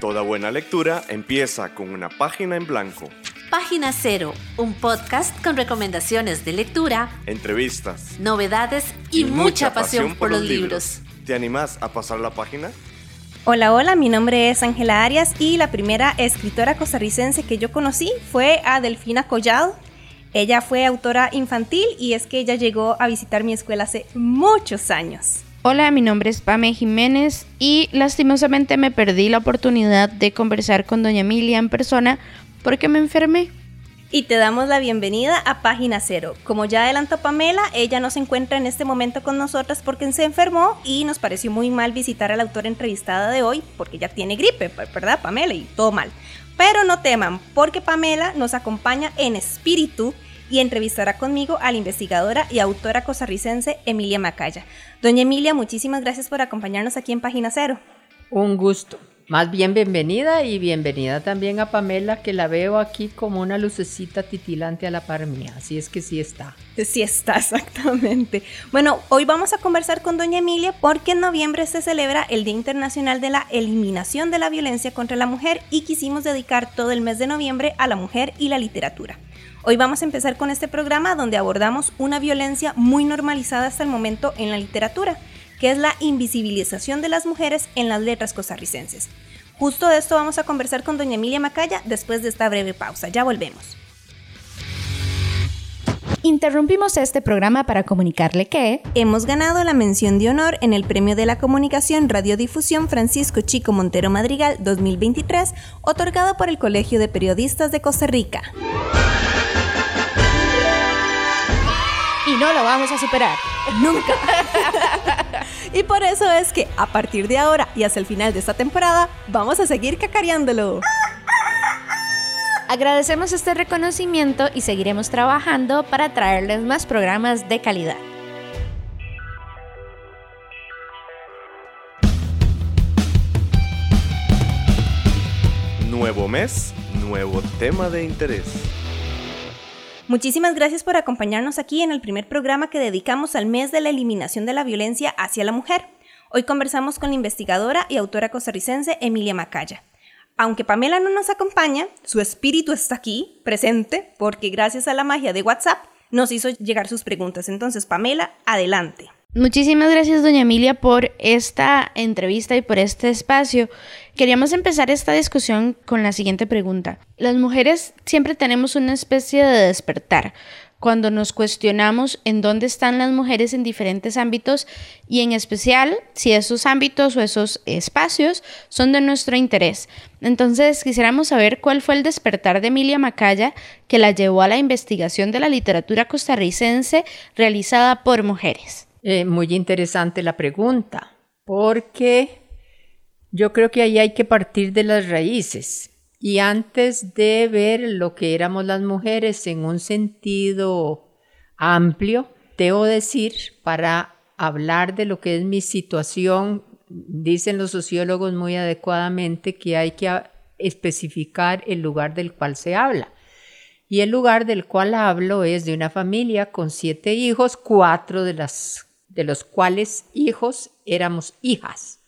Toda buena lectura empieza con una página en blanco. Página Cero, un podcast con recomendaciones de lectura, entrevistas, novedades y, mucha, pasión, por los libros. ¿Te animás a pasar la página? Hola, hola, mi nombre es Ángela Arias y la primera escritora costarricense que yo conocí fue a Delfina Collado. Ella fue autora infantil y es que ella llegó a visitar mi escuela hace muchos años. Hola, mi nombre es Pame Jiménez y lastimosamente me perdí la oportunidad de conversar con doña Emilia en persona porque me enfermé. Y te damos la bienvenida a Página Cero. Como ya adelantó Pamela, ella no se encuentra en este momento con nosotras porque se enfermó y nos pareció muy mal visitar a la autora entrevistada de hoy porque ya tiene gripe, ¿verdad Pamela? Y todo mal. Pero no teman, porque Pamela nos acompaña en espíritu y entrevistará conmigo a la investigadora y autora costarricense Emilia Macaya. Doña Emilia, muchísimas gracias por acompañarnos aquí en Página Cero. Un gusto. Más bien bienvenida y bienvenida también a Pamela, que la veo aquí como una lucecita titilante a la par mía. Así es que sí está. Sí está, exactamente. Bueno, hoy vamos a conversar con doña Emilia porque en noviembre se celebra el Día Internacional de la Eliminación de la Violencia contra la Mujer y quisimos dedicar todo el mes de noviembre a la mujer y la literatura. Hoy vamos a empezar con este programa donde abordamos una violencia muy normalizada hasta el momento en la literatura que es la invisibilización de las mujeres en las letras costarricenses. Justo de esto vamos a conversar con doña Emilia Macaya después de esta breve pausa. Ya volvemos. Interrumpimos este programa para comunicarle que hemos ganado la mención de honor en el Premio de la Comunicación Radiodifusión Francisco Chico Montero Madrigal 2023, otorgado por el Colegio de Periodistas de Costa Rica. Y no lo vamos a superar. Nunca. y por eso es que a partir de ahora y hasta el final de esta temporada vamos a seguir cacareándolo. Agradecemos este reconocimiento y seguiremos trabajando para traerles más programas de calidad. Nuevo mes, nuevo tema de interés. Muchísimas gracias por acompañarnos aquí en el primer programa que dedicamos al mes de la eliminación de la violencia hacia la mujer. Hoy conversamos con la investigadora y autora costarricense Emilia Macaya. Aunque Pamela no nos acompaña, su espíritu está aquí, presente, porque gracias a la magia de WhatsApp nos hizo llegar sus preguntas. Entonces, Pamela, adelante. Muchísimas gracias, doña Emilia, por esta entrevista y por este espacio. Queríamos empezar esta discusión con la siguiente pregunta. Las mujeres siempre tenemos una especie de despertar cuando nos cuestionamos en dónde están las mujeres en diferentes ámbitos y en especial si esos ámbitos o esos espacios son de nuestro interés. Entonces quisiéramos saber cuál fue el despertar de Emilia Macaya que la llevó a la investigación de la literatura costarricense realizada por mujeres. Eh, muy interesante la pregunta, porque yo creo que ahí hay que partir de las raíces. Y antes de ver lo que éramos las mujeres en un sentido amplio, debo decir, para hablar de lo que es mi situación, dicen los sociólogos muy adecuadamente que hay que especificar el lugar del cual se habla. Y el lugar del cual hablo es de una familia con siete hijos, cuatro de de los cuales hijos éramos hijas.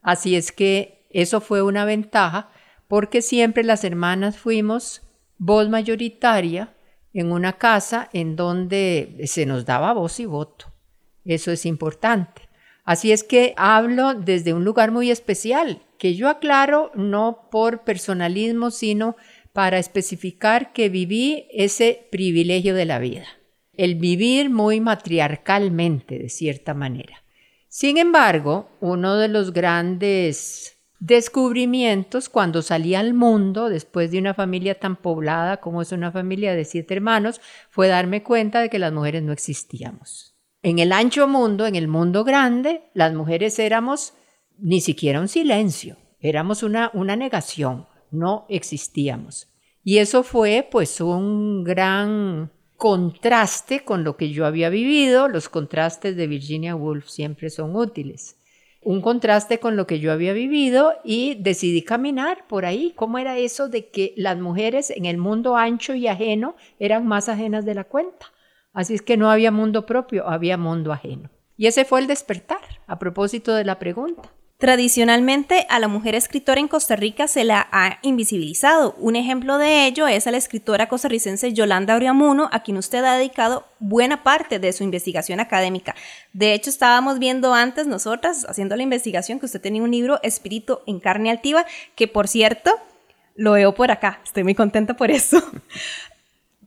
Así es que eso fue una ventaja porque siempre las hermanas fuimos voz mayoritaria en una casa en donde se nos daba voz y voto. Eso es importante. Así es que hablo desde un lugar muy especial, que yo aclaro no por personalismo, sino para especificar que viví ese privilegio de la vida el vivir muy matriarcalmente, de cierta manera. Sin embargo, uno de los grandes descubrimientos cuando salí al mundo, después de una familia tan poblada como es una familia de siete hermanos, fue darme cuenta de que las mujeres no existíamos. En el ancho mundo, en el mundo grande, las mujeres éramos ni siquiera un silencio, éramos una, una negación, no existíamos. Y eso fue pues un gran contraste con lo que yo había vivido. Los contrastes de Virginia Woolf siempre son útiles. Un contraste con lo que yo había vivido y decidí caminar por ahí. ¿Cómo era eso de que las mujeres en el mundo ancho y ajeno eran más ajenas de la cuenta? Así es que no había mundo propio, había mundo ajeno. Y ese fue el despertar, a propósito de la pregunta. Tradicionalmente a la mujer escritora en Costa Rica se la ha invisibilizado. Un ejemplo de ello es a la escritora costarricense Yolanda Oriamuno, a quien usted ha dedicado buena parte de su investigación académica. De hecho, estábamos viendo antes nosotras, haciendo la investigación, que usted tenía un libro, Espíritu en carne altiva, que por cierto, lo veo por acá. Estoy muy contenta por eso.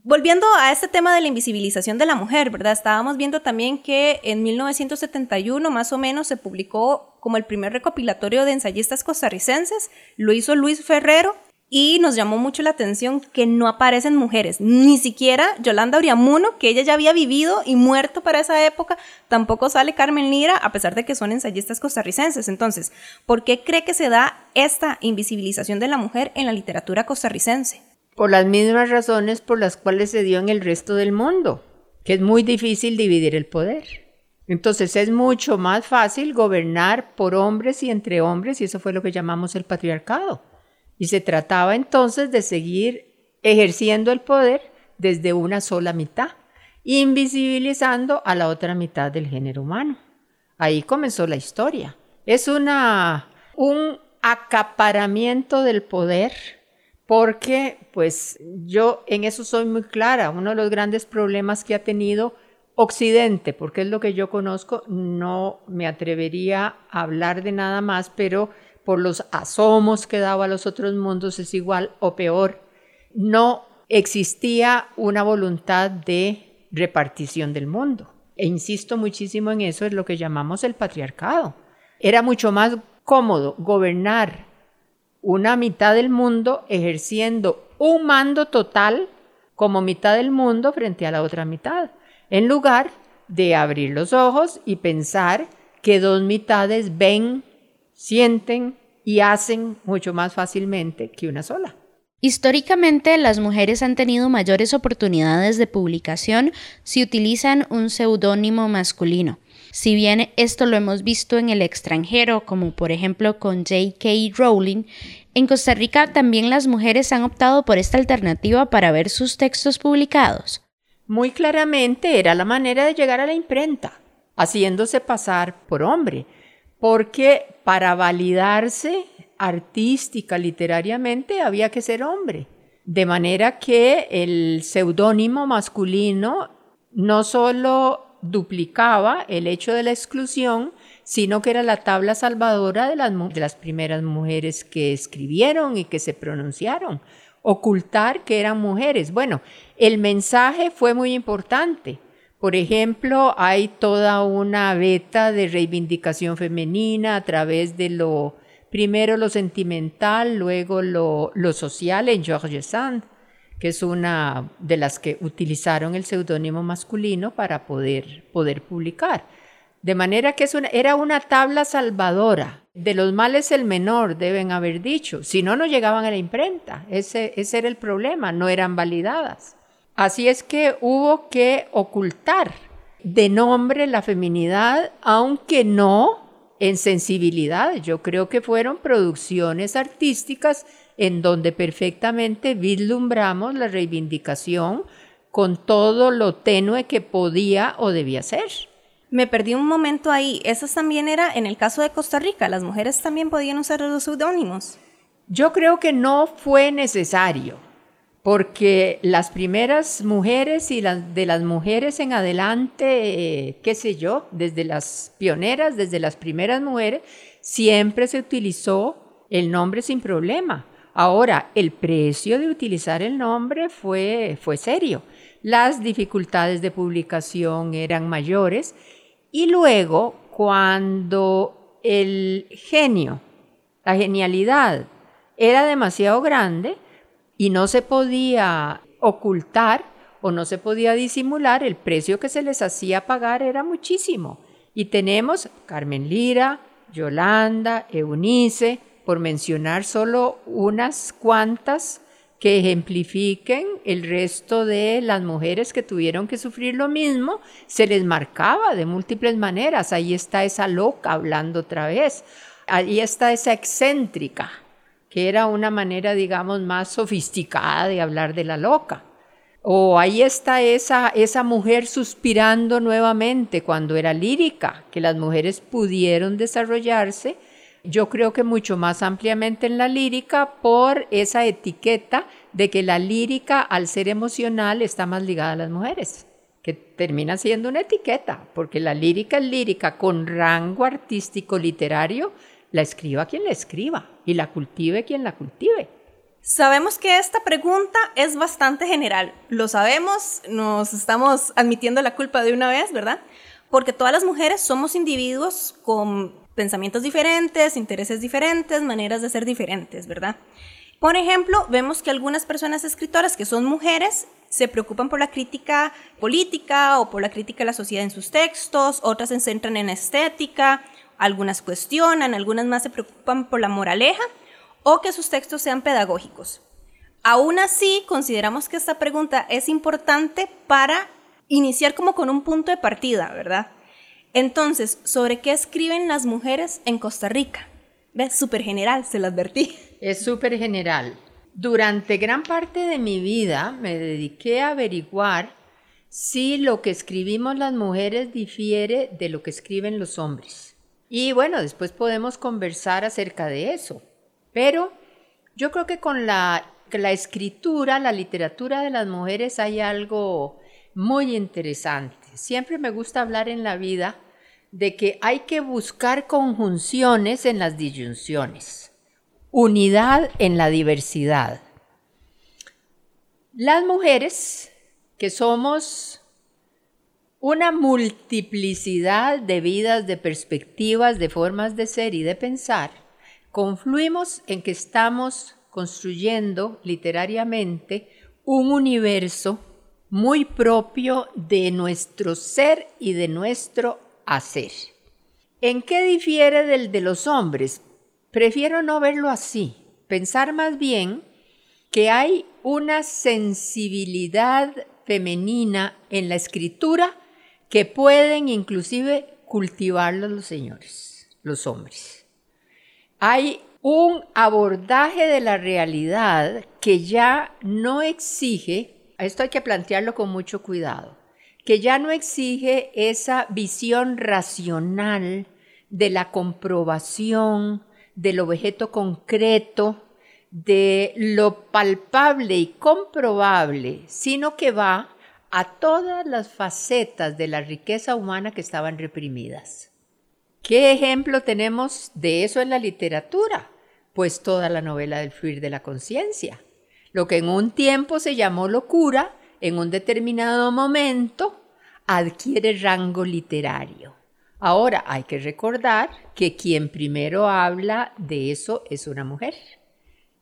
Volviendo a este tema de la invisibilización de la mujer, ¿verdad? Estábamos viendo también que en 1971 más o menos se publicó como el primer recopilatorio de ensayistas costarricenses, lo hizo Luis Ferrero y nos llamó mucho la atención que no aparecen mujeres, ni siquiera Yolanda Oriamuno, que ella ya había vivido y muerto para esa época, tampoco sale Carmen Lira, a pesar de que son ensayistas costarricenses. Entonces, ¿por qué cree que se da esta invisibilización de la mujer en la literatura costarricense? Por las mismas razones por las cuales se dio en el resto del mundo, que es muy difícil dividir el poder. Entonces es mucho más fácil gobernar por hombres y entre hombres, y eso fue lo que llamamos el patriarcado. Y se trataba entonces de seguir ejerciendo el poder desde una sola mitad, invisibilizando a la otra mitad del género humano. Ahí comenzó la historia. Es una, un acaparamiento del poder porque pues yo en eso soy muy clara. Uno de los grandes problemas que ha tenido Occidente, porque es lo que yo conozco, no me atrevería a hablar de nada más, pero por los asomos que daba a los otros mundos es igual o peor. No existía una voluntad de repartición del mundo. E insisto muchísimo en eso, es lo que llamamos el patriarcado. Era mucho más cómodo gobernar una mitad del mundo ejerciendo un mando total como mitad del mundo frente a la otra mitad, en lugar de abrir los ojos y pensar que dos mitades ven, sienten y hacen mucho más fácilmente que una sola. Históricamente, las mujeres han tenido mayores oportunidades de publicación si utilizan un seudónimo masculino. Si bien esto lo hemos visto en el extranjero, como por ejemplo con J.K. Rowling, en Costa Rica también las mujeres han optado por esta alternativa para ver sus textos publicados. Muy claramente era la manera de llegar a la imprenta, haciéndose pasar por hombre, porque para validarse artística, literariamente, había que ser hombre. De manera que el seudónimo masculino no solo duplicaba el hecho de la exclusión, sino que era la tabla salvadora de las, de las primeras mujeres que escribieron y que se pronunciaron. Ocultar que eran mujeres. Bueno, el mensaje fue muy importante. Por ejemplo, hay toda una beta de reivindicación femenina a través de lo, primero lo sentimental, luego lo, lo social en George Sand que es una de las que utilizaron el seudónimo masculino para poder, poder publicar. De manera que es una, era una tabla salvadora. De los males el menor, deben haber dicho. Si no, no llegaban a la imprenta. Ese, ese era el problema, no eran validadas. Así es que hubo que ocultar de nombre la feminidad, aunque no en sensibilidad. Yo creo que fueron producciones artísticas en donde perfectamente vislumbramos la reivindicación con todo lo tenue que podía o debía ser. Me perdí un momento ahí. Eso también era en el caso de Costa Rica. Las mujeres también podían usar los seudónimos. Yo creo que no fue necesario, porque las primeras mujeres y las de las mujeres en adelante, eh, qué sé yo, desde las pioneras, desde las primeras mujeres, siempre se utilizó el nombre sin problema. Ahora, el precio de utilizar el nombre fue, fue serio. Las dificultades de publicación eran mayores y luego cuando el genio, la genialidad era demasiado grande y no se podía ocultar o no se podía disimular, el precio que se les hacía pagar era muchísimo. Y tenemos Carmen Lira, Yolanda, Eunice, por mencionar solo unas cuantas que ejemplifiquen el resto de las mujeres que tuvieron que sufrir lo mismo, se les marcaba de múltiples maneras. Ahí está esa loca hablando otra vez. Ahí está esa excéntrica, que era una manera, digamos, más sofisticada de hablar de la loca. O ahí está esa, esa mujer suspirando nuevamente cuando era lírica, que las mujeres pudieron desarrollarse yo creo que mucho más ampliamente en la lírica por esa etiqueta de que la lírica, al ser emocional, está más ligada a las mujeres, que termina siendo una etiqueta, porque la lírica es lírica con rango artístico literario, la escriba quien la escriba y la cultive quien la cultive. Sabemos que esta pregunta es bastante general, lo sabemos, nos estamos admitiendo la culpa de una vez, ¿verdad? Porque todas las mujeres somos individuos con pensamientos diferentes, intereses diferentes, maneras de ser diferentes, ¿verdad? Por ejemplo, vemos que algunas personas escritoras que son mujeres se preocupan por la crítica política o por la crítica de la sociedad en sus textos, otras se centran en estética, algunas cuestionan, algunas más se preocupan por la moraleja o que sus textos sean pedagógicos. Aún así, consideramos que esta pregunta es importante para iniciar como con un punto de partida, ¿verdad? Entonces, ¿sobre qué escriben las mujeres en Costa Rica? ¿Ves? Súper general, se lo advertí. Es súper general. Durante gran parte de mi vida me dediqué a averiguar si lo que escribimos las mujeres difiere de lo que escriben los hombres. Y bueno, después podemos conversar acerca de eso. Pero yo creo que con la, la escritura, la literatura de las mujeres hay algo muy interesante. Siempre me gusta hablar en la vida de que hay que buscar conjunciones en las disyunciones, unidad en la diversidad. Las mujeres, que somos una multiplicidad de vidas, de perspectivas, de formas de ser y de pensar, confluimos en que estamos construyendo literariamente un universo muy propio de nuestro ser y de nuestro hacer. ¿En qué difiere del de los hombres? Prefiero no verlo así, pensar más bien que hay una sensibilidad femenina en la escritura que pueden inclusive cultivarlos los señores, los hombres. Hay un abordaje de la realidad que ya no exige esto hay que plantearlo con mucho cuidado, que ya no exige esa visión racional de la comprobación del objeto concreto, de lo palpable y comprobable, sino que va a todas las facetas de la riqueza humana que estaban reprimidas. ¿Qué ejemplo tenemos de eso en la literatura? Pues toda la novela del fluir de la conciencia lo que en un tiempo se llamó locura, en un determinado momento adquiere rango literario. Ahora hay que recordar que quien primero habla de eso es una mujer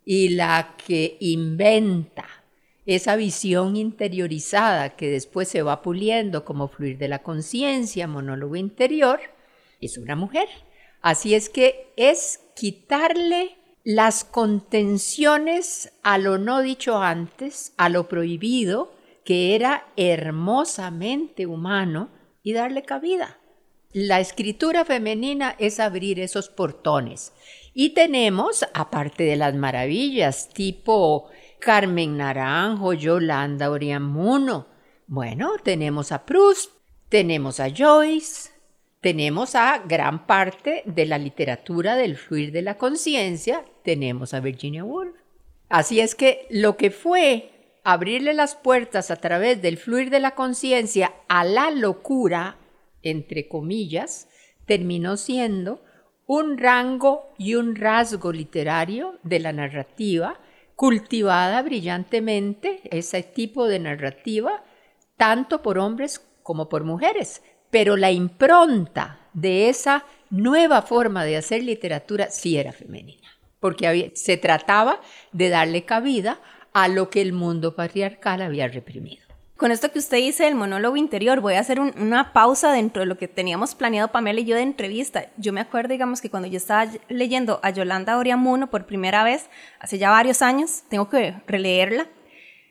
y la que inventa esa visión interiorizada que después se va puliendo como fluir de la conciencia, monólogo interior, es una mujer. Así es que es quitarle las contenciones a lo no dicho antes, a lo prohibido, que era hermosamente humano, y darle cabida. La escritura femenina es abrir esos portones. Y tenemos, aparte de las maravillas, tipo Carmen Naranjo, Yolanda Oriamuno, bueno, tenemos a Proust, tenemos a Joyce, tenemos a gran parte de la literatura del fluir de la conciencia, tenemos a Virginia Woolf. Así es que lo que fue abrirle las puertas a través del fluir de la conciencia a la locura, entre comillas, terminó siendo un rango y un rasgo literario de la narrativa, cultivada brillantemente, ese tipo de narrativa, tanto por hombres como por mujeres pero la impronta de esa nueva forma de hacer literatura sí era femenina, porque se trataba de darle cabida a lo que el mundo patriarcal había reprimido. Con esto que usted dice del monólogo interior, voy a hacer una pausa dentro de lo que teníamos planeado Pamela y yo de entrevista. Yo me acuerdo, digamos, que cuando yo estaba leyendo a Yolanda Oriamuno por primera vez, hace ya varios años, tengo que releerla,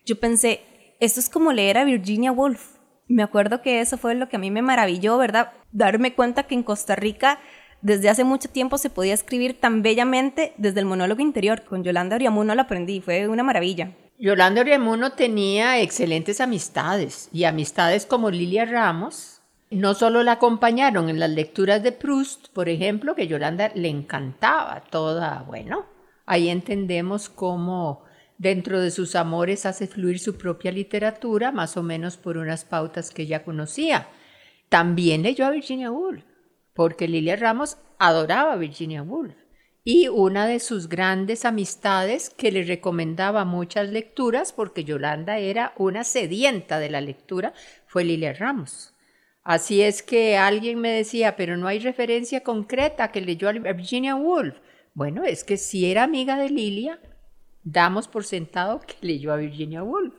yo pensé, esto es como leer a Virginia Woolf me acuerdo que eso fue lo que a mí me maravilló, ¿verdad? Darme cuenta que en Costa Rica desde hace mucho tiempo se podía escribir tan bellamente desde el monólogo interior. Con Yolanda Oriamuno lo aprendí, fue una maravilla. Yolanda Oriamuno tenía excelentes amistades y amistades como Lilia Ramos, no solo la acompañaron en las lecturas de Proust, por ejemplo, que Yolanda le encantaba toda, bueno, ahí entendemos cómo dentro de sus amores hace fluir su propia literatura, más o menos por unas pautas que ella conocía. También leyó a Virginia Woolf, porque Lilia Ramos adoraba a Virginia Woolf. Y una de sus grandes amistades que le recomendaba muchas lecturas, porque Yolanda era una sedienta de la lectura, fue Lilia Ramos. Así es que alguien me decía, pero no hay referencia concreta que leyó a Virginia Woolf. Bueno, es que si era amiga de Lilia, damos por sentado que leyó a Virginia Woolf.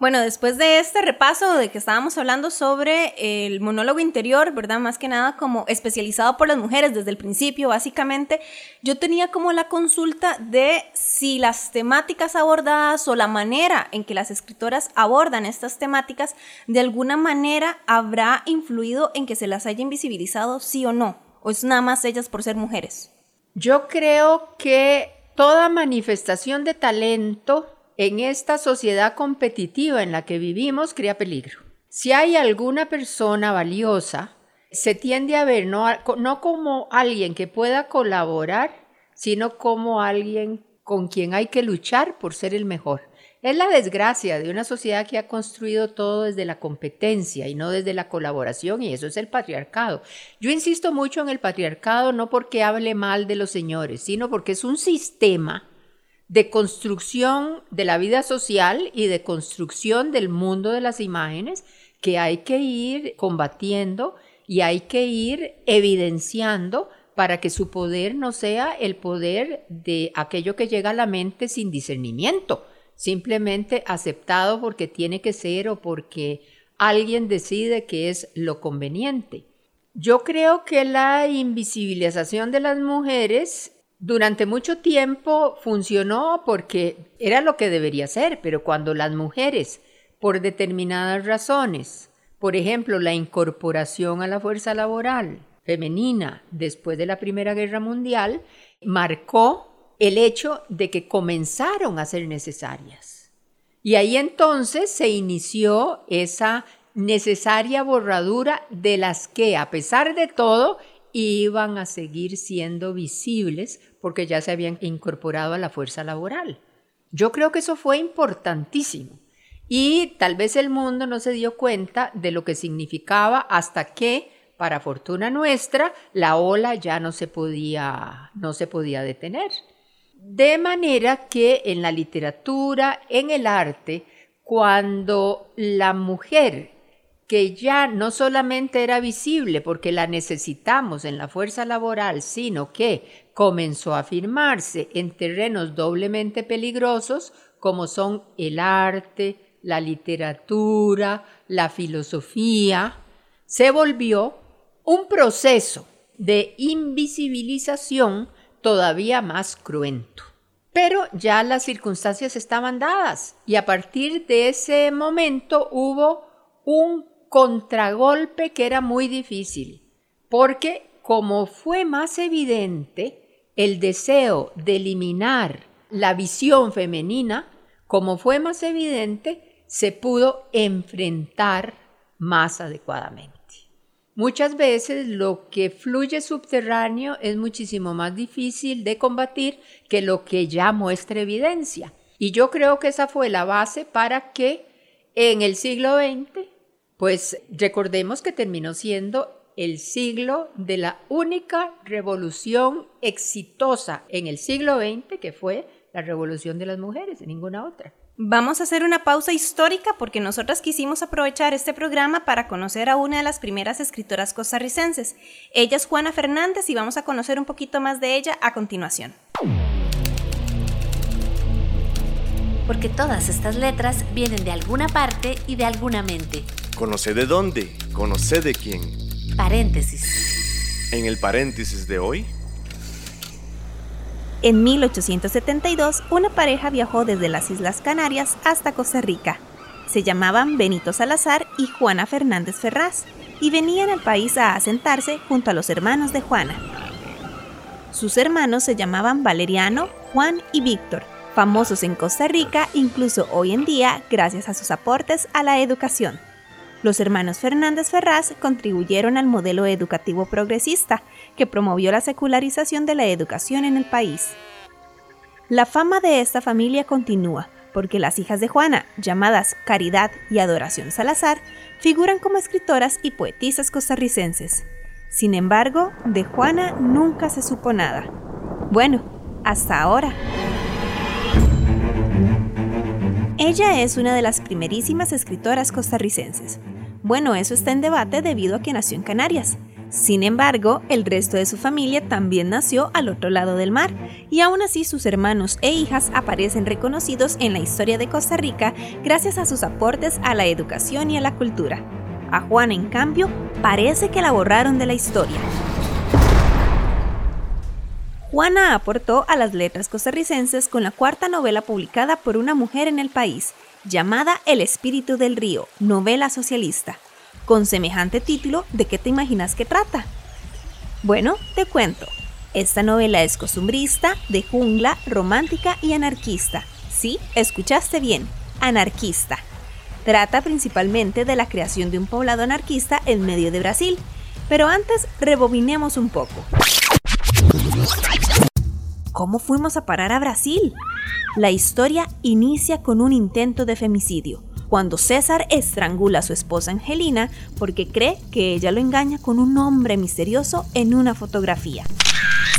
Bueno, después de este repaso de que estábamos hablando sobre el monólogo interior, ¿verdad? Más que nada como especializado por las mujeres desde el principio, básicamente, yo tenía como la consulta de si las temáticas abordadas o la manera en que las escritoras abordan estas temáticas de alguna manera habrá influido en que se las haya invisibilizado, sí o no, o es nada más ellas por ser mujeres. Yo creo que toda manifestación de talento en esta sociedad competitiva en la que vivimos crea peligro. Si hay alguna persona valiosa, se tiende a ver no, no como alguien que pueda colaborar, sino como alguien con quien hay que luchar por ser el mejor. Es la desgracia de una sociedad que ha construido todo desde la competencia y no desde la colaboración, y eso es el patriarcado. Yo insisto mucho en el patriarcado no porque hable mal de los señores, sino porque es un sistema de construcción de la vida social y de construcción del mundo de las imágenes que hay que ir combatiendo y hay que ir evidenciando para que su poder no sea el poder de aquello que llega a la mente sin discernimiento, simplemente aceptado porque tiene que ser o porque alguien decide que es lo conveniente. Yo creo que la invisibilización de las mujeres durante mucho tiempo funcionó porque era lo que debería ser, pero cuando las mujeres, por determinadas razones, por ejemplo, la incorporación a la fuerza laboral femenina después de la Primera Guerra Mundial, marcó el hecho de que comenzaron a ser necesarias. Y ahí entonces se inició esa necesaria borradura de las que, a pesar de todo, iban a seguir siendo visibles porque ya se habían incorporado a la fuerza laboral. Yo creo que eso fue importantísimo y tal vez el mundo no se dio cuenta de lo que significaba hasta que, para fortuna nuestra, la ola ya no se podía, no se podía detener. De manera que en la literatura, en el arte, cuando la mujer que ya no solamente era visible porque la necesitamos en la fuerza laboral, sino que comenzó a afirmarse en terrenos doblemente peligrosos como son el arte, la literatura, la filosofía, se volvió un proceso de invisibilización todavía más cruento. Pero ya las circunstancias estaban dadas y a partir de ese momento hubo un contragolpe que era muy difícil, porque como fue más evidente el deseo de eliminar la visión femenina, como fue más evidente, se pudo enfrentar más adecuadamente. Muchas veces lo que fluye subterráneo es muchísimo más difícil de combatir que lo que ya muestra evidencia. Y yo creo que esa fue la base para que en el siglo XX pues recordemos que terminó siendo el siglo de la única revolución exitosa en el siglo XX, que fue la revolución de las mujeres, ninguna otra. Vamos a hacer una pausa histórica porque nosotras quisimos aprovechar este programa para conocer a una de las primeras escritoras costarricenses. Ella es Juana Fernández y vamos a conocer un poquito más de ella a continuación. Porque todas estas letras vienen de alguna parte y de alguna mente. Conoce de dónde, conoce de quién. Paréntesis. En el paréntesis de hoy. En 1872, una pareja viajó desde las Islas Canarias hasta Costa Rica. Se llamaban Benito Salazar y Juana Fernández Ferraz y venían al país a asentarse junto a los hermanos de Juana. Sus hermanos se llamaban Valeriano, Juan y Víctor, famosos en Costa Rica incluso hoy en día gracias a sus aportes a la educación. Los hermanos Fernández Ferraz contribuyeron al modelo educativo progresista que promovió la secularización de la educación en el país. La fama de esta familia continúa, porque las hijas de Juana, llamadas Caridad y Adoración Salazar, figuran como escritoras y poetisas costarricenses. Sin embargo, de Juana nunca se supo nada. Bueno, hasta ahora. Ella es una de las primerísimas escritoras costarricenses. Bueno, eso está en debate debido a que nació en Canarias. Sin embargo, el resto de su familia también nació al otro lado del mar, y aún así sus hermanos e hijas aparecen reconocidos en la historia de Costa Rica gracias a sus aportes a la educación y a la cultura. A Juana, en cambio, parece que la borraron de la historia. Juana aportó a las letras costarricenses con la cuarta novela publicada por una mujer en el país, llamada El espíritu del río, novela socialista. Con semejante título, ¿de qué te imaginas que trata? Bueno, te cuento. Esta novela es costumbrista, de jungla, romántica y anarquista. Sí, escuchaste bien, anarquista. Trata principalmente de la creación de un poblado anarquista en medio de Brasil. Pero antes, rebobinemos un poco. ¿Cómo fuimos a parar a Brasil? La historia inicia con un intento de femicidio, cuando César estrangula a su esposa Angelina porque cree que ella lo engaña con un hombre misterioso en una fotografía.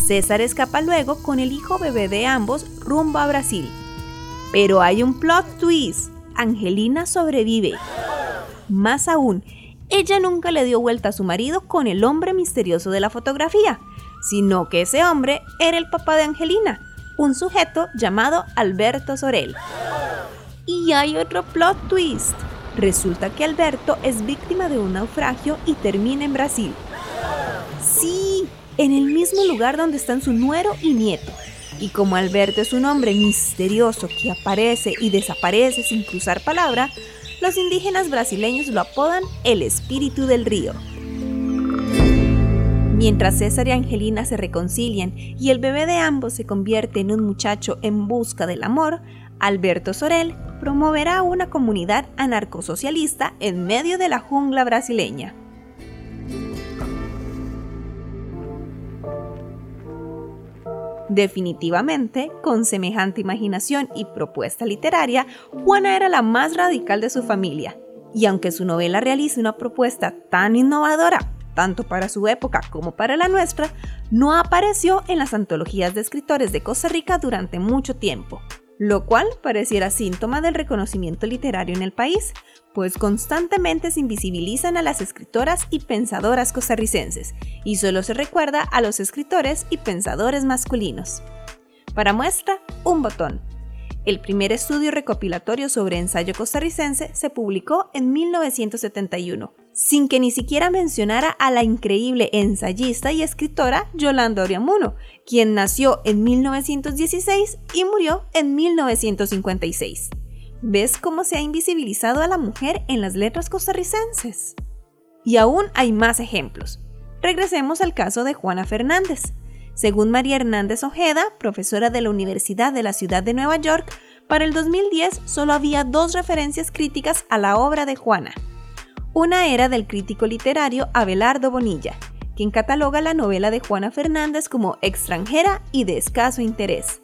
César escapa luego con el hijo bebé de ambos rumbo a Brasil. Pero hay un plot twist. Angelina sobrevive. Más aún, ella nunca le dio vuelta a su marido con el hombre misterioso de la fotografía, sino que ese hombre era el papá de Angelina, un sujeto llamado Alberto Sorel. Y hay otro plot twist. Resulta que Alberto es víctima de un naufragio y termina en Brasil. Sí, en el mismo lugar donde están su nuero y nieto. Y como Alberto es un hombre misterioso que aparece y desaparece sin cruzar palabra, los indígenas brasileños lo apodan el espíritu del río. Mientras César y Angelina se reconcilian y el bebé de ambos se convierte en un muchacho en busca del amor, Alberto Sorel promoverá una comunidad anarcosocialista en medio de la jungla brasileña. Definitivamente, con semejante imaginación y propuesta literaria, Juana era la más radical de su familia. Y aunque su novela realice una propuesta tan innovadora, tanto para su época como para la nuestra, no apareció en las antologías de escritores de Costa Rica durante mucho tiempo, lo cual pareciera síntoma del reconocimiento literario en el país, pues constantemente se invisibilizan a las escritoras y pensadoras costarricenses, y solo se recuerda a los escritores y pensadores masculinos. Para muestra, un botón. El primer estudio recopilatorio sobre ensayo costarricense se publicó en 1971, sin que ni siquiera mencionara a la increíble ensayista y escritora Yolanda Oriamuno, quien nació en 1916 y murió en 1956. ¿Ves cómo se ha invisibilizado a la mujer en las letras costarricenses? Y aún hay más ejemplos. Regresemos al caso de Juana Fernández. Según María Hernández Ojeda, profesora de la Universidad de la Ciudad de Nueva York, para el 2010 solo había dos referencias críticas a la obra de Juana. Una era del crítico literario Abelardo Bonilla, quien cataloga la novela de Juana Fernández como extranjera y de escaso interés.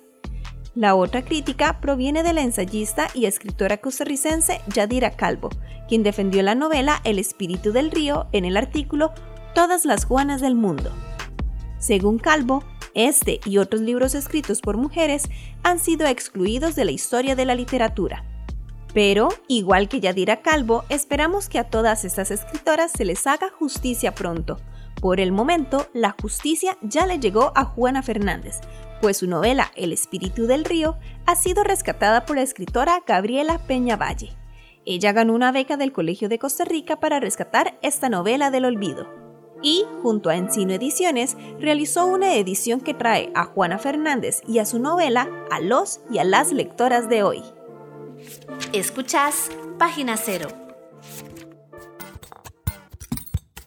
La otra crítica proviene de la ensayista y escritora costarricense Yadira Calvo, quien defendió la novela El espíritu del río en el artículo Todas las Juanas del mundo. Según Calvo, este y otros libros escritos por mujeres han sido excluidos de la historia de la literatura. Pero, igual que Yadira Calvo, esperamos que a todas estas escritoras se les haga justicia pronto. Por el momento, la justicia ya le llegó a Juana Fernández, pues su novela El espíritu del río ha sido rescatada por la escritora Gabriela Peña Valle. Ella ganó una beca del Colegio de Costa Rica para rescatar esta novela del olvido. Y, junto a Encino Ediciones, realizó una edición que trae a Juana Fernández y a su novela a los y a las lectoras de hoy. Escuchás Página Cero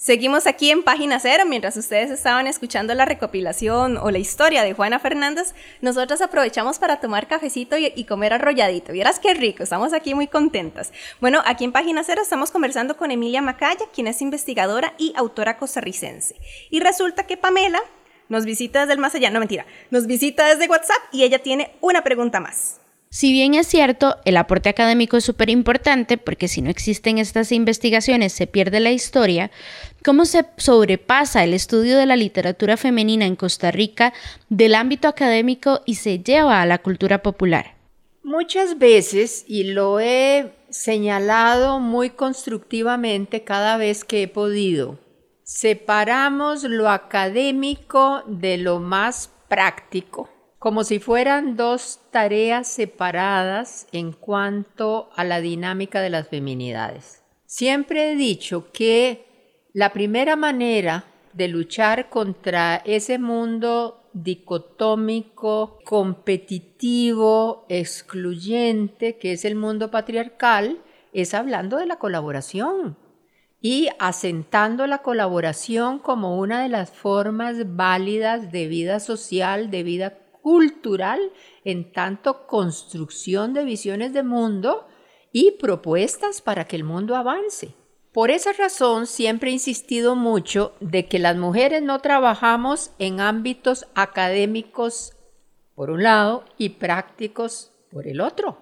Seguimos aquí en página cero mientras ustedes estaban escuchando la recopilación o la historia de Juana Fernández. Nosotros aprovechamos para tomar cafecito y, comer arrolladito. Vieras qué rico, estamos aquí muy contentas. Bueno, aquí en página cero estamos conversando con Emilia Macaya, quien es investigadora y autora costarricense. Y resulta que Pamela nos visita desde el más allá, no mentira, nos visita desde WhatsApp y ella tiene una pregunta más. Si bien es cierto, el aporte académico es súper importante porque si no existen estas investigaciones se pierde la historia, ¿cómo se sobrepasa el estudio de la literatura femenina en Costa Rica del ámbito académico y se lleva a la cultura popular? Muchas veces, y lo he señalado muy constructivamente cada vez que he podido, separamos lo académico de lo más práctico como si fueran dos tareas separadas en cuanto a la dinámica de las feminidades. Siempre he dicho que la primera manera de luchar contra ese mundo dicotómico, competitivo, excluyente, que es el mundo patriarcal, es hablando de la colaboración y asentando la colaboración como una de las formas válidas de vida social, de vida cultural en tanto construcción de visiones de mundo y propuestas para que el mundo avance. Por esa razón siempre he insistido mucho de que las mujeres no trabajamos en ámbitos académicos por un lado y prácticos por el otro.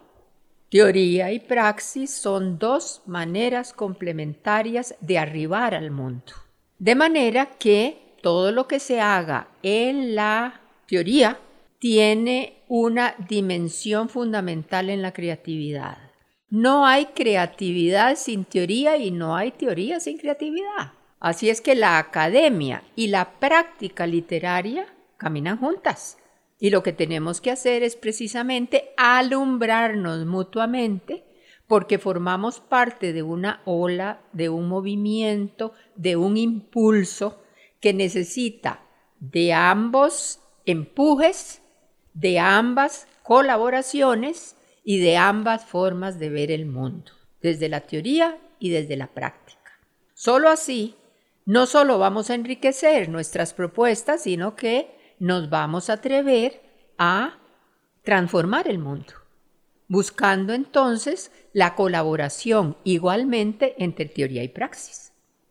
Teoría y praxis son dos maneras complementarias de arribar al mundo. De manera que todo lo que se haga en la teoría tiene una dimensión fundamental en la creatividad. No hay creatividad sin teoría y no hay teoría sin creatividad. Así es que la academia y la práctica literaria caminan juntas. Y lo que tenemos que hacer es precisamente alumbrarnos mutuamente porque formamos parte de una ola, de un movimiento, de un impulso que necesita de ambos empujes de ambas colaboraciones y de ambas formas de ver el mundo, desde la teoría y desde la práctica. Solo así, no solo vamos a enriquecer nuestras propuestas, sino que nos vamos a atrever a transformar el mundo, buscando entonces la colaboración igualmente entre teoría y praxis.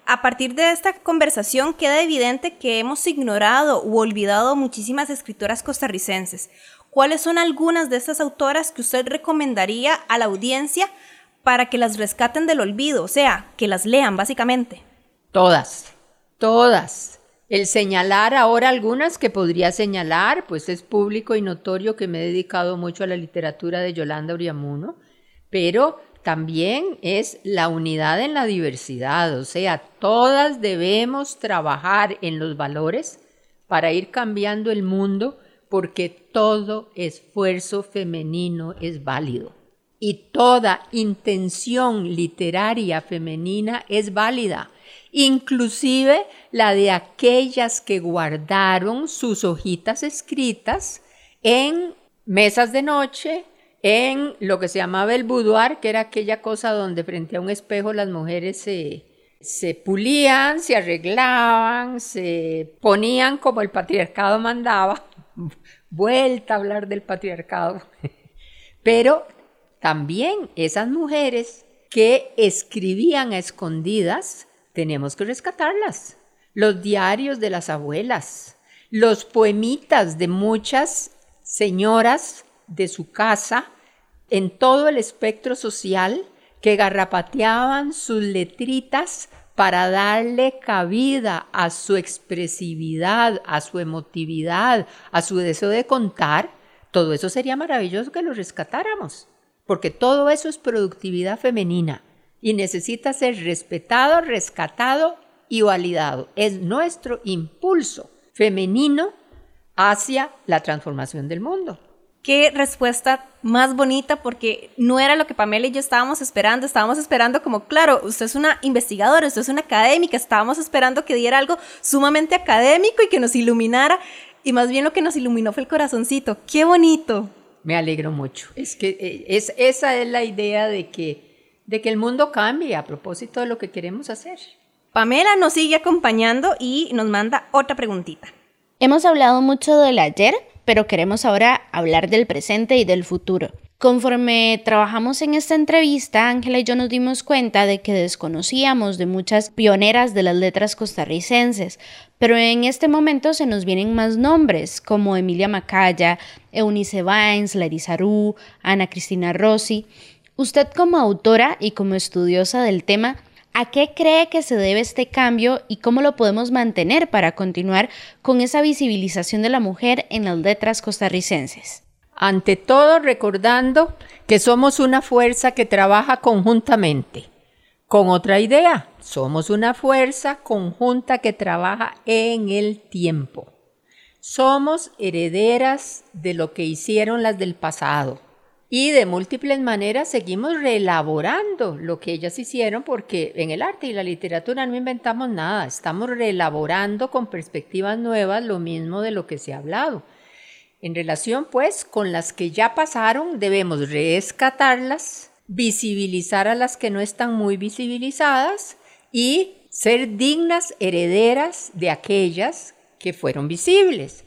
A partir de esta conversación queda evidente que hemos ignorado u olvidado muchísimas escritoras costarricenses. ¿Cuáles son algunas de estas autoras que usted recomendaría a la audiencia para que las rescaten del olvido? O sea, que las lean básicamente. Todas, todas. El señalar ahora algunas que podría señalar, pues es público y notorio que me he dedicado mucho a la literatura de Yolanda Uriamuno, pero también es la unidad en la diversidad, o sea, todas debemos trabajar en los valores para ir cambiando el mundo porque todo esfuerzo femenino es válido y toda intención literaria femenina es válida, inclusive la de aquellas que guardaron sus hojitas escritas en mesas de noche, en lo que se llamaba el boudoir, que era aquella cosa donde frente a un espejo las mujeres se, se pulían, se arreglaban, se ponían como el patriarcado mandaba. Vuelta a hablar del patriarcado. Pero también esas mujeres que escribían a escondidas, tenemos que rescatarlas. Los diarios de las abuelas, los poemitas de muchas señoras de su casa en todo el espectro social que garrapateaban sus letritas para darle cabida a su expresividad, a su emotividad, a su deseo de contar, todo eso sería maravilloso que lo rescatáramos, porque todo eso es productividad femenina y necesita ser respetado, rescatado y validado. Es nuestro impulso femenino hacia la transformación del mundo qué respuesta más bonita porque no era lo que Pamela y yo estábamos esperando. Estábamos esperando como, claro, usted es una investigadora, usted es una académica, estábamos esperando que diera algo sumamente académico y que nos iluminara. Y más bien lo que nos iluminó fue el corazoncito. ¡Qué bonito! Me alegro mucho. Es que eh, es, esa es la idea de que, de que el mundo cambie a propósito de lo que queremos hacer. Pamela nos sigue acompañando y nos manda otra preguntita. Hemos hablado mucho del ayer, pero queremos ahora hablar del presente y del futuro. Conforme trabajamos en esta entrevista, Ángela y yo nos dimos cuenta de que desconocíamos de muchas pioneras de las letras costarricenses, pero en este momento se nos vienen más nombres como Emilia Macaya, Eunice Vines, Larissa Rú, Ana Cristina Rossi. Usted como autora y como estudiosa del tema, ¿A qué cree que se debe este cambio y cómo lo podemos mantener para continuar con esa visibilización de la mujer en las letras costarricenses? Ante todo, recordando que somos una fuerza que trabaja conjuntamente. Con otra idea, somos una fuerza conjunta que trabaja en el tiempo. Somos herederas de lo que hicieron las del pasado y de múltiples maneras seguimos reelaborando lo que ellas hicieron porque en el arte y la literatura no inventamos nada, estamos reelaborando con perspectivas nuevas lo mismo de lo que se ha hablado. En relación pues con las que ya pasaron debemos rescatarlas, visibilizar a las que no están muy visibilizadas y ser dignas herederas de aquellas que fueron visibles.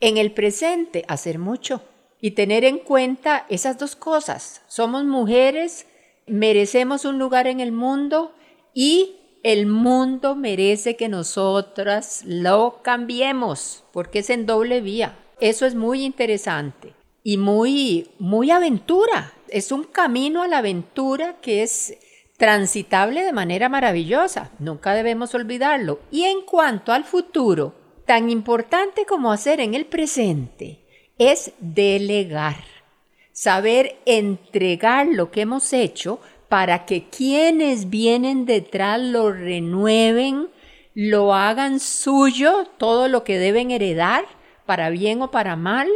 En el presente hacer mucho y tener en cuenta esas dos cosas. Somos mujeres, merecemos un lugar en el mundo y el mundo merece que nosotras lo cambiemos, porque es en doble vía. Eso es muy interesante y muy, muy aventura. Es un camino a la aventura que es transitable de manera maravillosa. Nunca debemos olvidarlo. Y en cuanto al futuro, tan importante como hacer en el presente, es delegar, saber entregar lo que hemos hecho para que quienes vienen detrás lo renueven, lo hagan suyo, todo lo que deben heredar, para bien o para mal,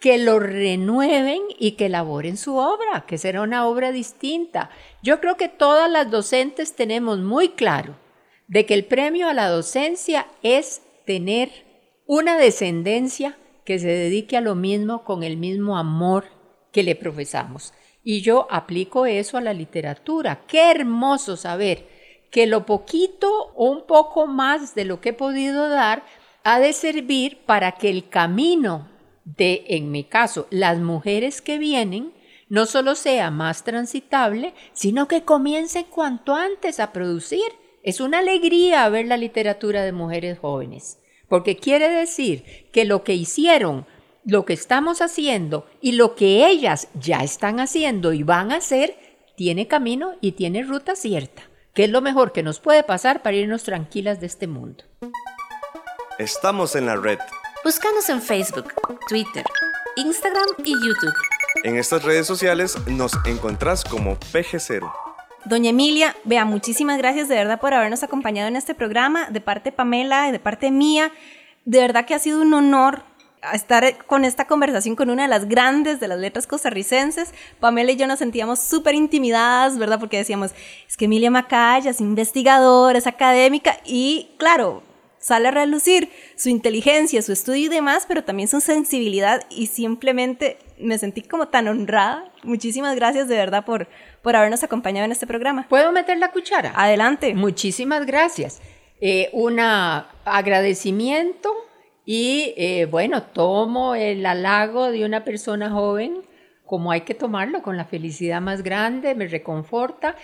que lo renueven y que elaboren su obra, que será una obra distinta. Yo creo que todas las docentes tenemos muy claro de que el premio a la docencia es tener una descendencia que se dedique a lo mismo con el mismo amor que le profesamos. Y yo aplico eso a la literatura. Qué hermoso saber que lo poquito o un poco más de lo que he podido dar ha de servir para que el camino de, en mi caso, las mujeres que vienen, no solo sea más transitable, sino que comiencen cuanto antes a producir. Es una alegría ver la literatura de mujeres jóvenes porque quiere decir que lo que hicieron, lo que estamos haciendo y lo que ellas ya están haciendo y van a hacer, tiene camino y tiene ruta cierta, que es lo mejor que nos puede pasar para irnos tranquilas de este mundo. Estamos en la red. Búscanos en Facebook, Twitter, Instagram y YouTube. En estas redes sociales nos encontrás como PG0. Doña Emilia, vea, muchísimas gracias de verdad por habernos acompañado en este programa, de parte de Pamela y de parte mía. De verdad que ha sido un honor estar con esta conversación con una de las grandes de las letras costarricenses. Pamela y yo nos sentíamos súper intimidadas, ¿verdad? Porque decíamos, es que Emilia Macaya es investigadora, es académica y claro, sale a relucir su inteligencia, su estudio y demás, pero también su sensibilidad y simplemente me sentí como tan honrada. Muchísimas gracias de verdad por, por habernos acompañado en este programa. ¿Puedo meter la cuchara? Adelante. Muchísimas gracias. Eh, un agradecimiento y eh, bueno, tomo el halago de una persona joven como hay que tomarlo, con la felicidad más grande, me reconforta,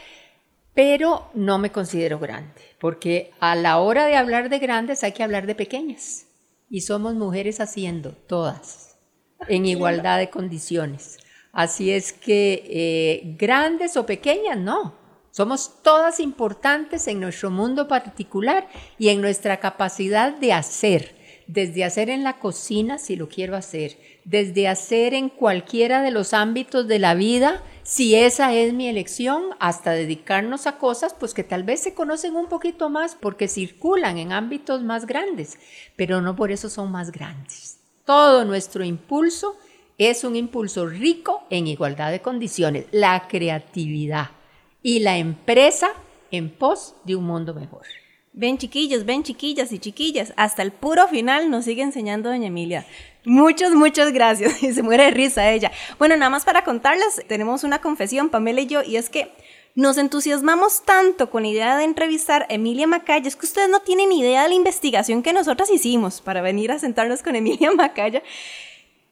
pero no me considero grande, porque a la hora de hablar de grandes hay que hablar de pequeñas. Y somos mujeres haciendo, todas, en igualdad de condiciones. Así es que eh, grandes o pequeñas, no. Somos todas importantes en nuestro mundo particular y en nuestra capacidad de hacer, desde hacer en la cocina si lo quiero hacer, desde hacer en cualquiera de los ámbitos de la vida, si esa es mi elección, hasta dedicarnos a cosas pues que tal vez se conocen un poquito más porque circulan en ámbitos más grandes, pero no por eso son más grandes. Todo nuestro impulso es un impulso rico en igualdad de condiciones, la creatividad y la empresa en pos de un mundo mejor. Ven chiquillos, ven chiquillas y chiquillas, hasta el puro final nos sigue enseñando doña Emilia. Muchas, muchas gracias. Y se muere de risa ella. Bueno, nada más para contarles, tenemos una confesión, Pamela y yo, y es que nos entusiasmamos tanto con la idea de entrevistar a Emilia Macaya, es que ustedes no tienen idea de la investigación que nosotras hicimos para venir a sentarnos con Emilia Macaya,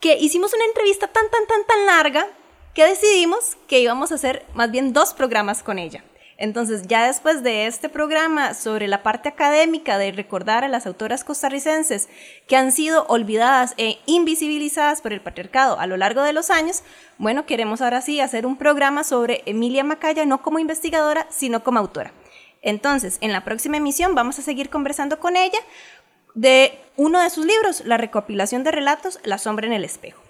que hicimos una entrevista tan, tan, tan, tan larga que decidimos que íbamos a hacer más bien dos programas con ella. Entonces, ya después de este programa sobre la parte académica de recordar a las autoras costarricenses que han sido olvidadas e invisibilizadas por el patriarcado a lo largo de los años, bueno, queremos ahora sí hacer un programa sobre Emilia Macaya, no como investigadora, sino como autora. Entonces, en la próxima emisión vamos a seguir conversando con ella de uno de sus libros, la recopilación de relatos La sombra en el espejo.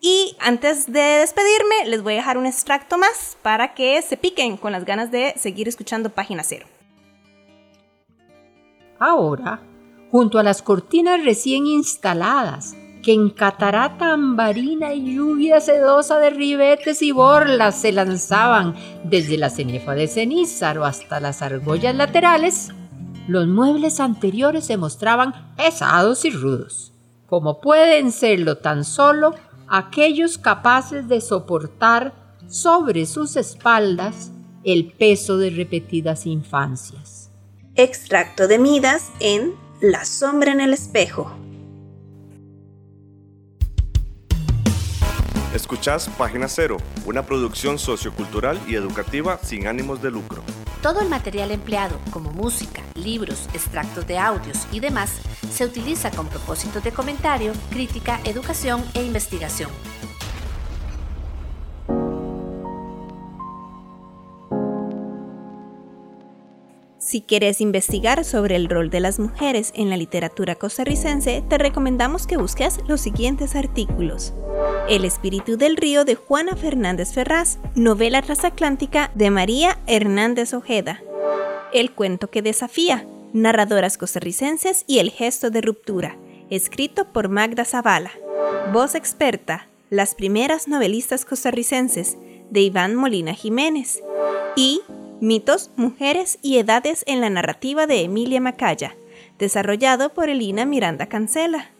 Y antes de despedirme, les voy a dejar un extracto más para que se piquen con las ganas de seguir escuchando Página Cero. Ahora, junto a las cortinas recién instaladas, que en catarata ambarina y lluvia sedosa de ribetes y borlas se lanzaban desde la cenefa de cenízaro hasta las argollas laterales, los muebles anteriores se mostraban pesados y rudos, como pueden serlo tan solo aquellos capaces de soportar sobre sus espaldas el peso de repetidas infancias. Extracto de Midas en La sombra en el espejo. Escuchás Página Cero, una producción sociocultural y educativa sin ánimos de lucro. Todo el material empleado, como música, libros, extractos de audios y demás, se utiliza con propósitos de comentario, crítica, educación e investigación. Si quieres investigar sobre el rol de las mujeres en la literatura costarricense, te recomendamos que busques los siguientes artículos. El espíritu del río de Juana Fernández Ferraz, novela transatlántica de María Hernández Ojeda. El cuento que desafía, narradoras costarricenses y el gesto de ruptura, escrito por Magda Zavala. Voz experta, las primeras novelistas costarricenses, de Iván Molina Jiménez. Y Mitos, Mujeres y Edades en la narrativa de Emilia Macaya, desarrollado por Elina Miranda Cancela.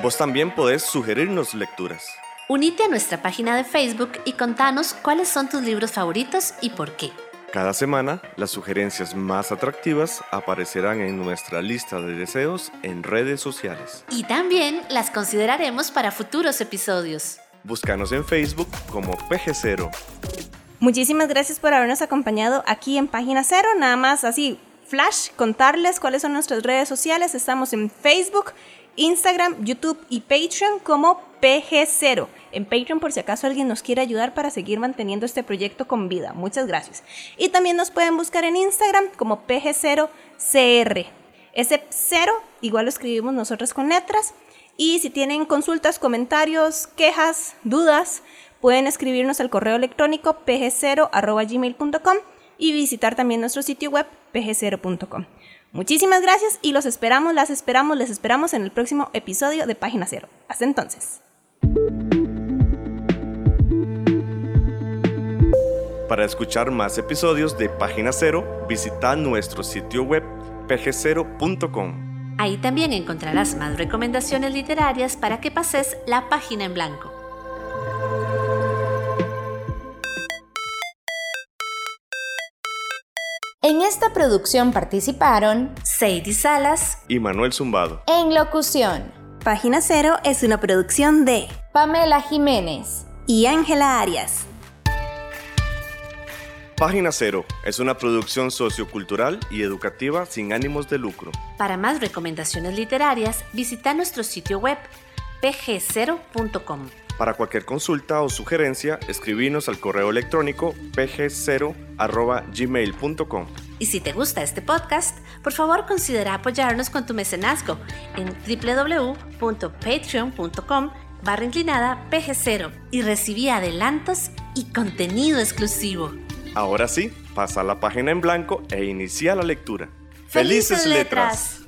Vos también podés sugerirnos lecturas. Unite a nuestra página de Facebook y contanos cuáles son tus libros favoritos y por qué. Cada semana, las sugerencias más atractivas aparecerán en nuestra lista de deseos en redes sociales. Y también las consideraremos para futuros episodios. Búscanos en Facebook como PG0 Muchísimas gracias por habernos acompañado aquí en Página Cero. Nada más así, flash, contarles cuáles son nuestras redes sociales. Estamos en Facebook, Instagram, YouTube y Patreon como PG0. En Patreon por si acaso alguien nos quiere ayudar para seguir manteniendo este proyecto con vida. Muchas gracias. Y también nos pueden buscar en Instagram como PG0CR. Ese cero igual lo escribimos nosotros con letras. Y si tienen consultas, comentarios, quejas, dudas, Pueden escribirnos al correo electrónico pg0.gmail.com y visitar también nuestro sitio web pg0.com. Muchísimas gracias y los esperamos, las esperamos, les esperamos en el próximo episodio de Página Cero. Hasta entonces. Para escuchar más episodios de Página Cero, visita nuestro sitio web pg0.com. Ahí también encontrarás más recomendaciones literarias para que pases la página en blanco. Esta producción participaron Sadie Salas y Manuel Zumbado. En locución. Página Cero es una producción de Pamela Jiménez y Ángela Arias. Página Cero es una producción sociocultural y educativa sin ánimos de lucro. Para más recomendaciones literarias, visita nuestro sitio web pg0.com. Para cualquier consulta o sugerencia, escribinos al correo electrónico pg0.gmail.com. Y si te gusta este podcast, por favor considera apoyarnos con tu mecenazgo en www.patreon.com barra inclinada PG0 y recibí adelantos y contenido exclusivo. Ahora sí, pasa la página en blanco e inicia la lectura. ¡Felices letras!